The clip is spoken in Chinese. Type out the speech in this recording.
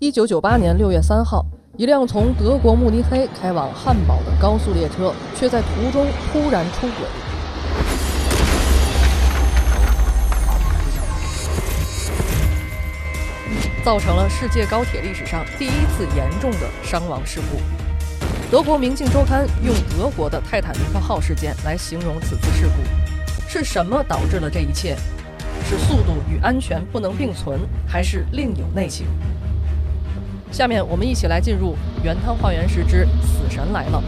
一九九八年六月三号，一辆从德国慕尼黑开往汉堡的高速列车，却在途中突然出轨，造成了世界高铁历史上第一次严重的伤亡事故。德国《明镜周刊》用德国的泰坦尼克号事件来形容此次事故，是什么导致了这一切？是速度与安全不能并存，还是另有内情？下面我们一起来进入《原汤化原石之死神来了》。